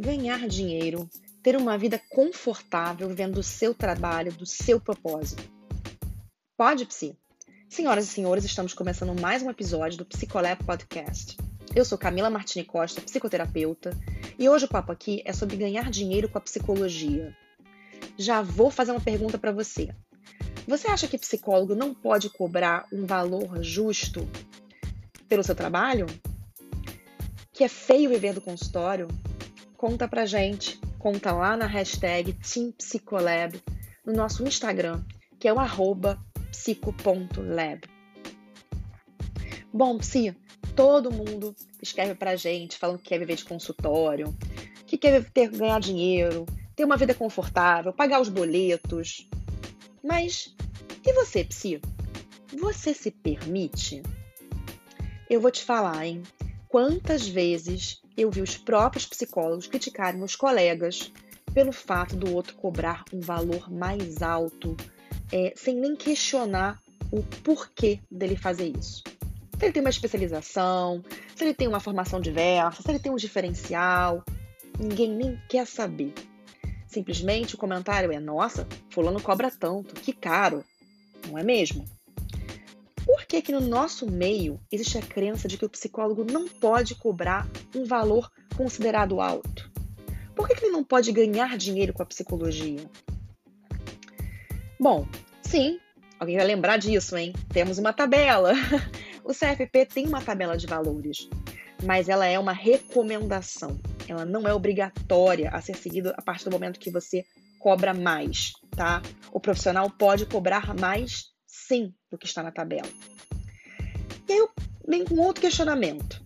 ganhar dinheiro, ter uma vida confortável vivendo do seu trabalho, do seu propósito. Pode, Psi? Senhoras e senhores, estamos começando mais um episódio do Psicolab Podcast. Eu sou Camila Martini Costa, psicoterapeuta, e hoje o papo aqui é sobre ganhar dinheiro com a psicologia. Já vou fazer uma pergunta para você. Você acha que psicólogo não pode cobrar um valor justo pelo seu trabalho? Que é feio viver do consultório? Conta pra gente. Conta lá na hashtag TeamPsicolab no nosso Instagram, que é o arroba psico.lab. Bom, Psi, todo mundo escreve pra gente falando que quer viver de consultório, que quer ter, ganhar dinheiro, ter uma vida confortável, pagar os boletos. Mas e você, Psi? Você se permite? Eu vou te falar, hein? Quantas vezes eu vi os próprios psicólogos criticarem os colegas pelo fato do outro cobrar um valor mais alto, é, sem nem questionar o porquê dele fazer isso. Se ele tem uma especialização, se ele tem uma formação diversa, se ele tem um diferencial, ninguém nem quer saber. Simplesmente o comentário é: nossa, fulano cobra tanto, que caro, não é mesmo? Que, que no nosso meio existe a crença de que o psicólogo não pode cobrar um valor considerado alto? Por que, que ele não pode ganhar dinheiro com a psicologia? Bom, sim, alguém vai lembrar disso, hein? Temos uma tabela. O CFP tem uma tabela de valores, mas ela é uma recomendação. Ela não é obrigatória a ser seguida a partir do momento que você cobra mais, tá? O profissional pode cobrar mais sim do que está na tabela. E aí venho com outro questionamento.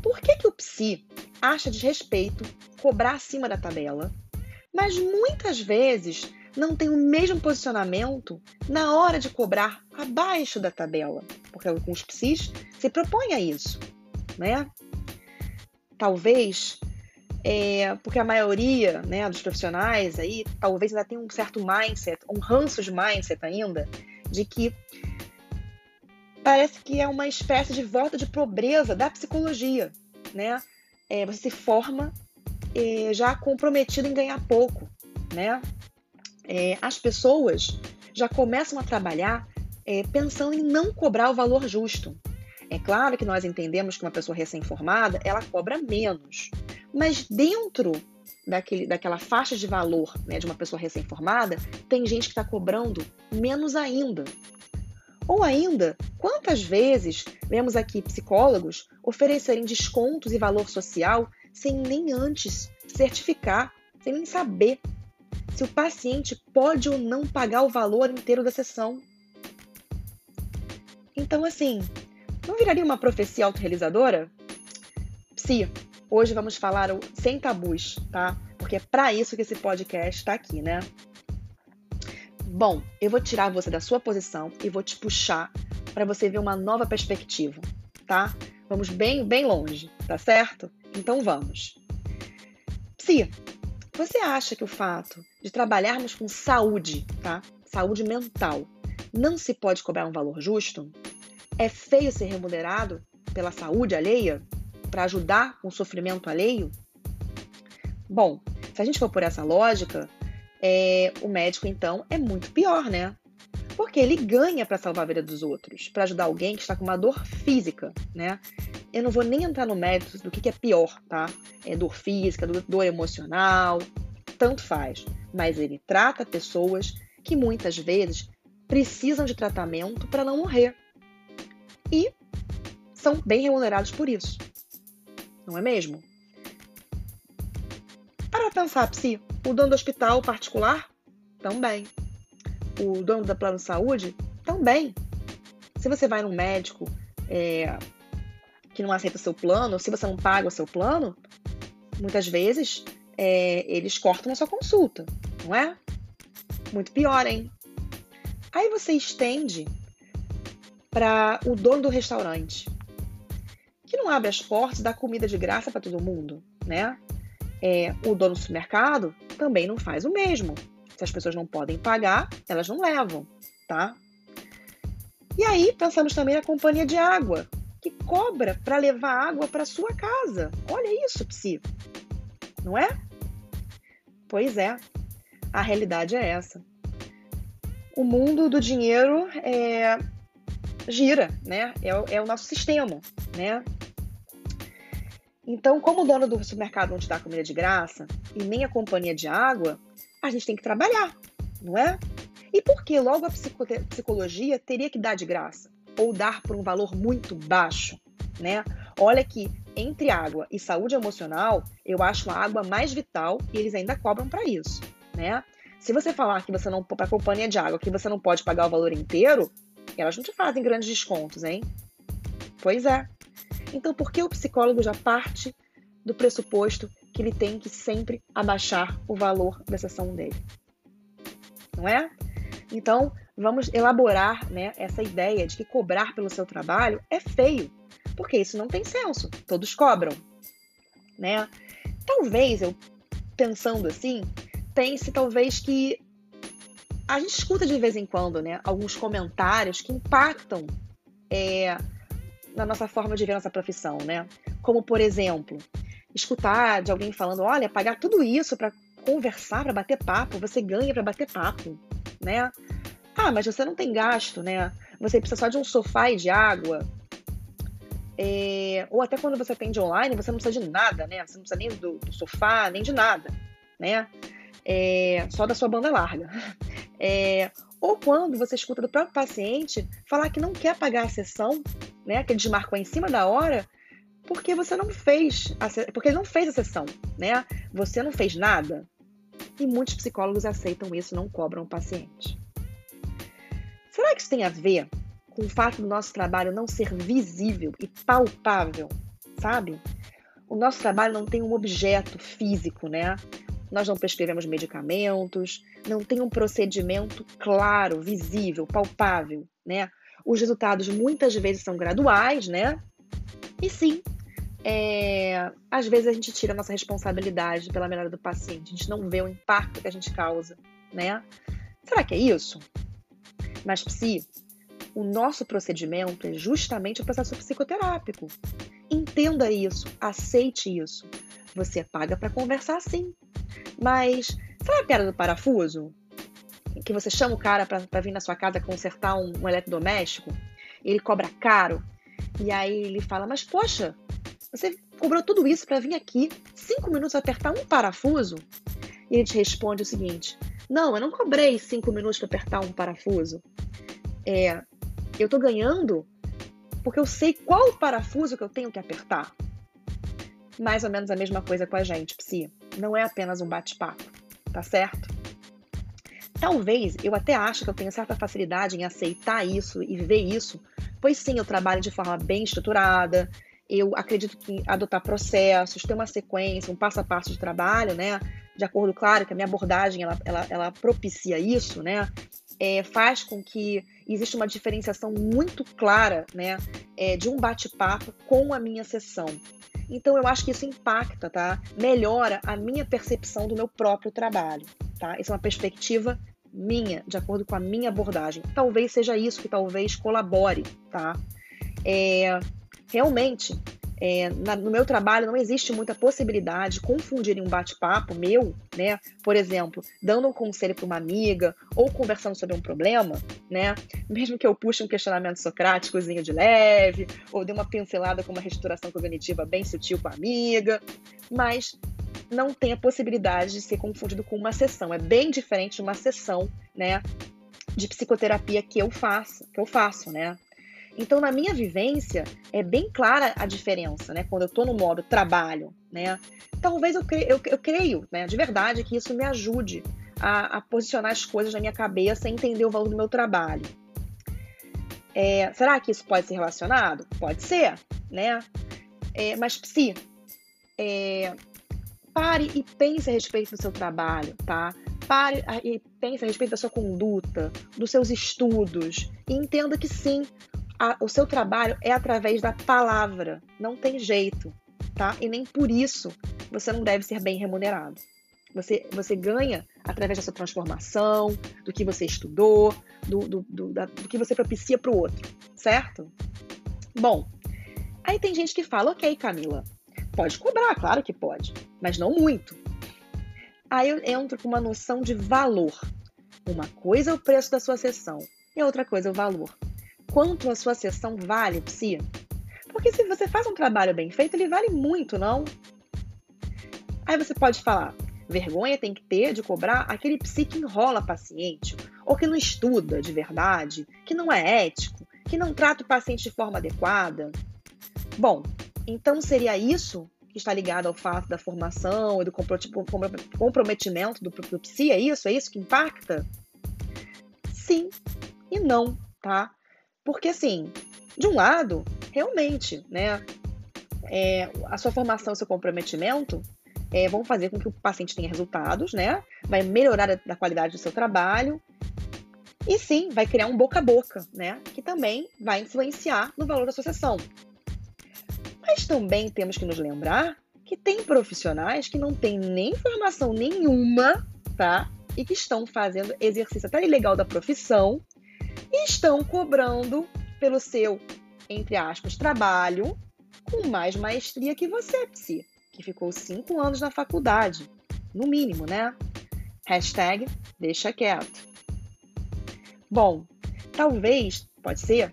Por que, que o psi acha desrespeito cobrar acima da tabela, mas muitas vezes não tem o mesmo posicionamento na hora de cobrar abaixo da tabela? Porque alguns psis se propõem a isso, né? Talvez é, porque a maioria né, dos profissionais aí talvez ainda tenha um certo mindset, um ranço de mindset ainda, de que parece que é uma espécie de volta de pobreza da psicologia, né? É, você se forma é, já comprometido em ganhar pouco, né? É, as pessoas já começam a trabalhar é, pensando em não cobrar o valor justo. É claro que nós entendemos que uma pessoa recém-formada ela cobra menos, mas dentro daquele, daquela faixa de valor né, de uma pessoa recém-formada, tem gente que está cobrando menos ainda. Ou ainda, quantas vezes vemos aqui psicólogos oferecerem descontos e valor social sem nem antes certificar, sem nem saber se o paciente pode ou não pagar o valor inteiro da sessão. Então, assim, não viraria uma profecia autorrealizadora? Psi, Hoje vamos falar sem tabus, tá? Porque é para isso que esse podcast está aqui, né? Bom, eu vou tirar você da sua posição e vou te puxar para você ver uma nova perspectiva, tá? Vamos bem, bem longe, tá certo? Então vamos. Psi, você acha que o fato de trabalharmos com saúde, tá? Saúde mental, não se pode cobrar um valor justo? É feio ser remunerado pela saúde alheia? para ajudar com o sofrimento alheio? Bom, se a gente for por essa lógica, é, o médico então é muito pior, né? Porque ele ganha para salvar a vida dos outros, para ajudar alguém que está com uma dor física, né? Eu não vou nem entrar no mérito do que, que é pior, tá? É dor física, dor emocional, tanto faz. Mas ele trata pessoas que muitas vezes precisam de tratamento para não morrer. E são bem remunerados por isso não é mesmo? Para pensar, Psi, o dono do hospital particular? Também. O dono da plano de saúde? Também. Se você vai num médico é, que não aceita o seu plano, se você não paga o seu plano, muitas vezes é, eles cortam a sua consulta, não é? Muito pior, hein? Aí você estende para o dono do restaurante que não abre as portas da comida de graça para todo mundo, né? É, o dono do supermercado também não faz o mesmo. Se as pessoas não podem pagar, elas não levam, tá? E aí pensamos também na companhia de água, que cobra para levar água para sua casa. Olha isso, Psi. Não é? Pois é, a realidade é essa. O mundo do dinheiro é, gira, né? É, é o nosso sistema, né? Então, como dono do supermercado onde está comida de graça e nem a companhia de água, a gente tem que trabalhar, não é? E por que logo a psicologia teria que dar de graça? Ou dar por um valor muito baixo, né? Olha que entre água e saúde emocional, eu acho a água mais vital e eles ainda cobram para isso, né? Se você falar que você não para a companhia de água que você não pode pagar o valor inteiro, elas não te fazem grandes descontos, hein? Pois é. Então, por que o psicólogo já parte do pressuposto que ele tem que sempre abaixar o valor da sessão dele? Não é? Então, vamos elaborar né, essa ideia de que cobrar pelo seu trabalho é feio, porque isso não tem senso, todos cobram. Né? Talvez eu, pensando assim, pense talvez que a gente escuta de vez em quando né, alguns comentários que impactam é, na nossa forma de ver nossa profissão, né? Como, por exemplo, escutar de alguém falando: olha, pagar tudo isso para conversar, para bater papo, você ganha para bater papo né? Ah, mas você não tem gasto, né? Você precisa só de um sofá e de água. É... ou até quando você atende online, você não precisa de nada, né? Você não precisa nem do, do sofá, nem de nada, né? É... só da sua banda larga. É... ou quando você escuta do próprio paciente falar que não quer pagar a sessão, né? Que ele desmarcou em cima da hora, porque você não fez, a... porque ele não fez a sessão, né? Você não fez nada, e muitos psicólogos aceitam isso, não cobram o paciente. Será que isso tem a ver com o fato do nosso trabalho não ser visível e palpável, sabe? O nosso trabalho não tem um objeto físico, né? Nós não prescrevemos medicamentos, não tem um procedimento claro, visível, palpável, né? Os resultados muitas vezes são graduais, né? E sim, é, às vezes a gente tira a nossa responsabilidade pela melhora do paciente, a gente não vê o impacto que a gente causa, né? Será que é isso? Mas, psi, o nosso procedimento é justamente o processo psicoterápico. Entenda isso, aceite isso. Você paga para conversar sim. Mas, sabe a piada do parafuso? Que você chama o cara para vir na sua casa consertar um, um eletrodoméstico, ele cobra caro, e aí ele fala: Mas poxa, você cobrou tudo isso para vir aqui, cinco minutos apertar um parafuso? E ele te responde o seguinte: Não, eu não cobrei cinco minutos para apertar um parafuso. É, eu estou ganhando porque eu sei qual parafuso que eu tenho que apertar. Mais ou menos a mesma coisa com a gente, Psi. Não é apenas um bate-papo, tá certo? Talvez eu até ache que eu tenho certa facilidade em aceitar isso e ver isso, pois sim, eu trabalho de forma bem estruturada, eu acredito que adotar processos, ter uma sequência, um passo a passo de trabalho, né? De acordo, claro, que a minha abordagem ela, ela, ela propicia isso, né? É, faz com que exista uma diferenciação muito clara, né? É, de um bate-papo com a minha sessão. Então eu acho que isso impacta, tá? Melhora a minha percepção do meu próprio trabalho, tá? Essa é uma perspectiva minha, de acordo com a minha abordagem. Talvez seja isso que talvez colabore, tá? É, realmente, é, na, no meu trabalho não existe muita possibilidade de confundir um bate-papo meu, né? Por exemplo, dando um conselho para uma amiga ou conversando sobre um problema, né? Mesmo que eu puxe um questionamento socráticozinho de leve, ou dê uma pincelada com uma restauração cognitiva bem sutil com a amiga, mas não tem a possibilidade de ser confundido com uma sessão. É bem diferente de uma sessão, né? De psicoterapia que eu faço, que eu faço, né? Então, na minha vivência, é bem clara a diferença, né? Quando eu estou no modo trabalho, né? Talvez eu, cre eu, eu creio, né, de verdade, que isso me ajude a, a, posicionar as coisas na minha cabeça e entender o valor do meu trabalho. É, será que isso pode ser relacionado? Pode ser, né? É, mas, psi, é, pare e pense a respeito do seu trabalho, tá? Pare e pense a respeito da sua conduta, dos seus estudos, e entenda que sim, a, o seu trabalho é através da palavra, não tem jeito, tá? E nem por isso você não deve ser bem remunerado. Você, você ganha através da sua transformação, do que você estudou, do, do, do, da, do que você propicia para o outro, certo? Bom, aí tem gente que fala, ok, Camila, pode cobrar, claro que pode, mas não muito. Aí eu entro com uma noção de valor. Uma coisa é o preço da sua sessão e outra coisa é o valor. Quanto a sua sessão vale, psi? Porque se você faz um trabalho bem feito, ele vale muito, não? Aí você pode falar, vergonha tem que ter de cobrar aquele psi que enrola paciente, ou que não estuda de verdade, que não é ético, que não trata o paciente de forma adequada. Bom, então seria isso que está ligado ao fato da formação e do comprometimento do, do psi? É isso? É isso que impacta? Sim e não, tá? Porque assim, de um lado, realmente, né? É, a sua formação, o seu comprometimento é, vão fazer com que o paciente tenha resultados, né? Vai melhorar a, a qualidade do seu trabalho. E sim, vai criar um boca a boca, né? Que também vai influenciar no valor da sua sessão. Mas também temos que nos lembrar que tem profissionais que não têm nem formação nenhuma, tá? E que estão fazendo exercício até ilegal da profissão estão cobrando pelo seu, entre aspas, trabalho com mais maestria que você, Psi, que ficou cinco anos na faculdade, no mínimo, né? Hashtag deixa quieto. Bom, talvez, pode ser,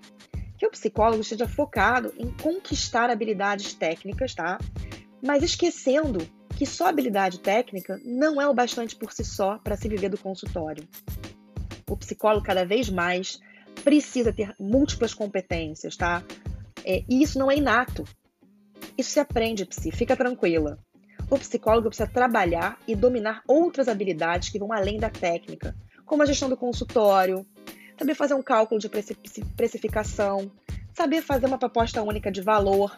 que o psicólogo esteja focado em conquistar habilidades técnicas, tá? Mas esquecendo que só habilidade técnica não é o bastante por si só para se viver do consultório. O psicólogo, cada vez mais, precisa ter múltiplas competências, tá? É, e isso não é inato. Isso se aprende, psi, fica tranquila. O psicólogo precisa trabalhar e dominar outras habilidades que vão além da técnica, como a gestão do consultório, saber fazer um cálculo de precificação, saber fazer uma proposta única de valor,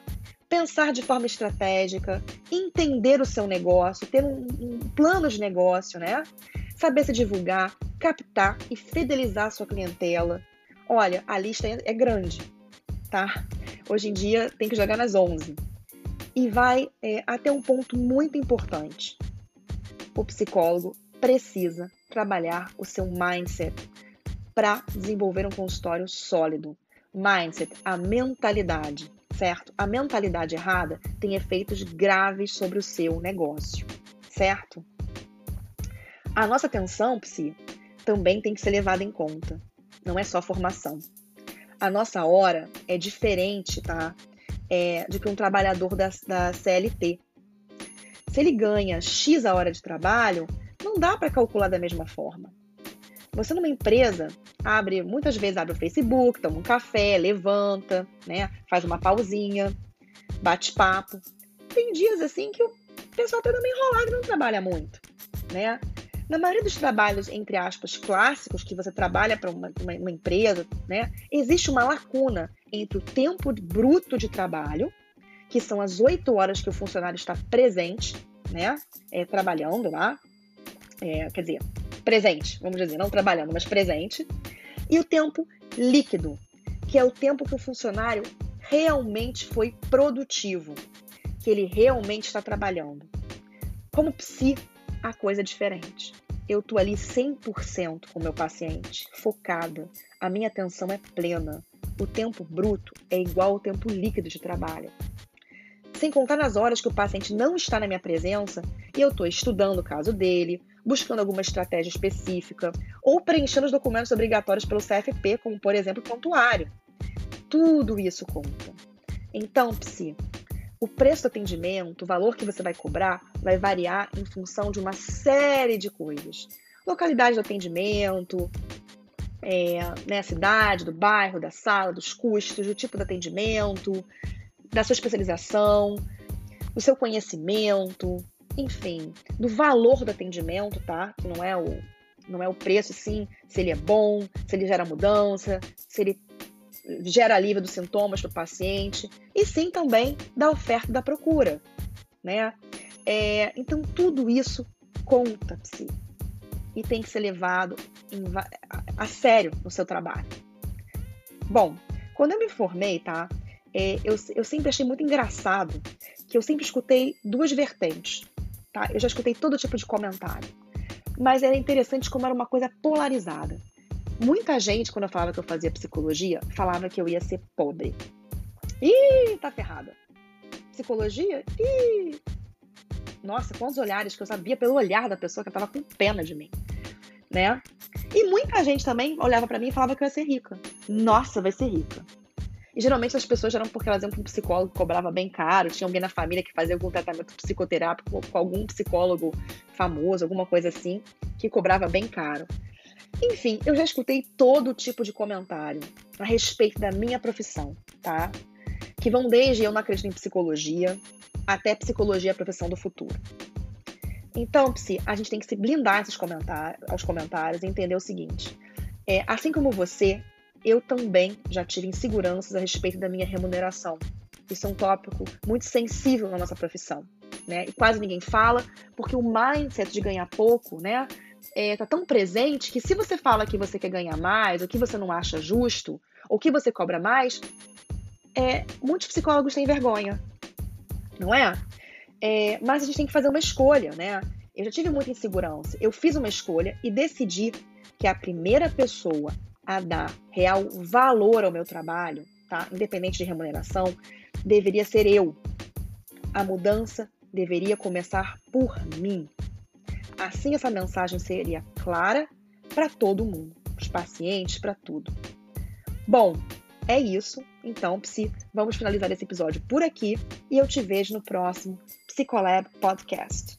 pensar de forma estratégica, entender o seu negócio, ter um, um plano de negócio, né? Saber se divulgar, captar e fidelizar a sua clientela. Olha, a lista é, grande, tá? Hoje em dia tem que jogar nas 11. E vai é, até um ponto muito importante. O psicólogo precisa trabalhar o seu mindset, para desenvolver um consultório sólido. Mindset, a mentalidade, certo? A mentalidade errada tem efeitos graves sobre o seu negócio, certo? A nossa atenção, psi, também tem que ser levada em conta. Não é só formação. A nossa hora é diferente, tá? É, de que um trabalhador da, da CLT. Se ele ganha X a hora de trabalho, não dá para calcular da mesma forma. Você numa empresa abre, muitas vezes abre o Facebook, toma um café, levanta, né? Faz uma pausinha, bate papo. Tem dias assim que o pessoal tá meio enrolado e não trabalha muito, né? Na maioria dos trabalhos, entre aspas, clássicos, que você trabalha para uma, uma, uma, empresa, né, existe uma lacuna entre o tempo bruto de trabalho, que são as oito horas que o funcionário está presente, né, é, trabalhando lá, é, quer dizer, presente, vamos dizer, não trabalhando, mas presente, e o tempo líquido, que é o tempo que o funcionário realmente foi produtivo, que ele realmente está trabalhando. Como psi, a coisa diferente. Eu estou ali 100% com o meu paciente, focada, a minha atenção é plena. O tempo bruto é igual ao tempo líquido de trabalho. Sem contar nas horas que o paciente não está na minha presença e eu estou estudando o caso dele, buscando alguma estratégia específica ou preenchendo os documentos obrigatórios pelo CFP, como por exemplo o prontuário. Tudo isso conta. Então, psi, o preço do atendimento, o valor que você vai cobrar, vai variar em função de uma série de coisas. Localidade do atendimento, é, né, cidade, do bairro, da sala, dos custos, do tipo de atendimento, da sua especialização, do seu conhecimento, enfim, do valor do atendimento, tá? Que não é o, não é o preço, sim, se ele é bom, se ele gera mudança, se ele gera alívio dos sintomas do paciente, e sim também da oferta da procura, né? É, então, tudo isso conta-se e tem que ser levado em, a, a sério no seu trabalho. Bom, quando eu me formei, tá? É, eu, eu sempre achei muito engraçado que eu sempre escutei duas vertentes tá? Eu já escutei todo tipo de comentário. Mas era interessante como era uma coisa polarizada. Muita gente, quando eu falava que eu fazia psicologia, falava que eu ia ser pobre. Ih, tá ferrada. Psicologia? Ih. Nossa, quantos olhares que eu sabia pelo olhar da pessoa que estava com pena de mim, né? E muita gente também olhava para mim e falava que eu ia ser rica. Nossa, vai ser rica. E geralmente as pessoas eram porque elas iam para um psicólogo que cobrava bem caro, tinha alguém na família que fazia algum tratamento psicoterápico com algum psicólogo famoso, alguma coisa assim, que cobrava bem caro. Enfim, eu já escutei todo tipo de comentário a respeito da minha profissão, tá? Que vão desde eu não acredito em psicologia até psicologia a profissão do futuro. Então, Psi, a gente tem que se blindar esses comentários, aos comentários e entender o seguinte: é, assim como você, eu também já tive inseguranças a respeito da minha remuneração. Isso é um tópico muito sensível na nossa profissão, né? E quase ninguém fala, porque o mindset de ganhar pouco, né? É, tá tão presente que se você fala que você quer ganhar mais, ou que você não acha justo, ou que você cobra mais, é, muitos psicólogos têm vergonha, não é? é? Mas a gente tem que fazer uma escolha, né? Eu já tive muita insegurança. Eu fiz uma escolha e decidi que a primeira pessoa a dar real valor ao meu trabalho, tá? Independente de remuneração, deveria ser eu. A mudança deveria começar por mim. Assim essa mensagem seria clara para todo mundo, os pacientes, para tudo. Bom, é isso. Então, Psi, vamos finalizar esse episódio por aqui e eu te vejo no próximo Psicolab Podcast.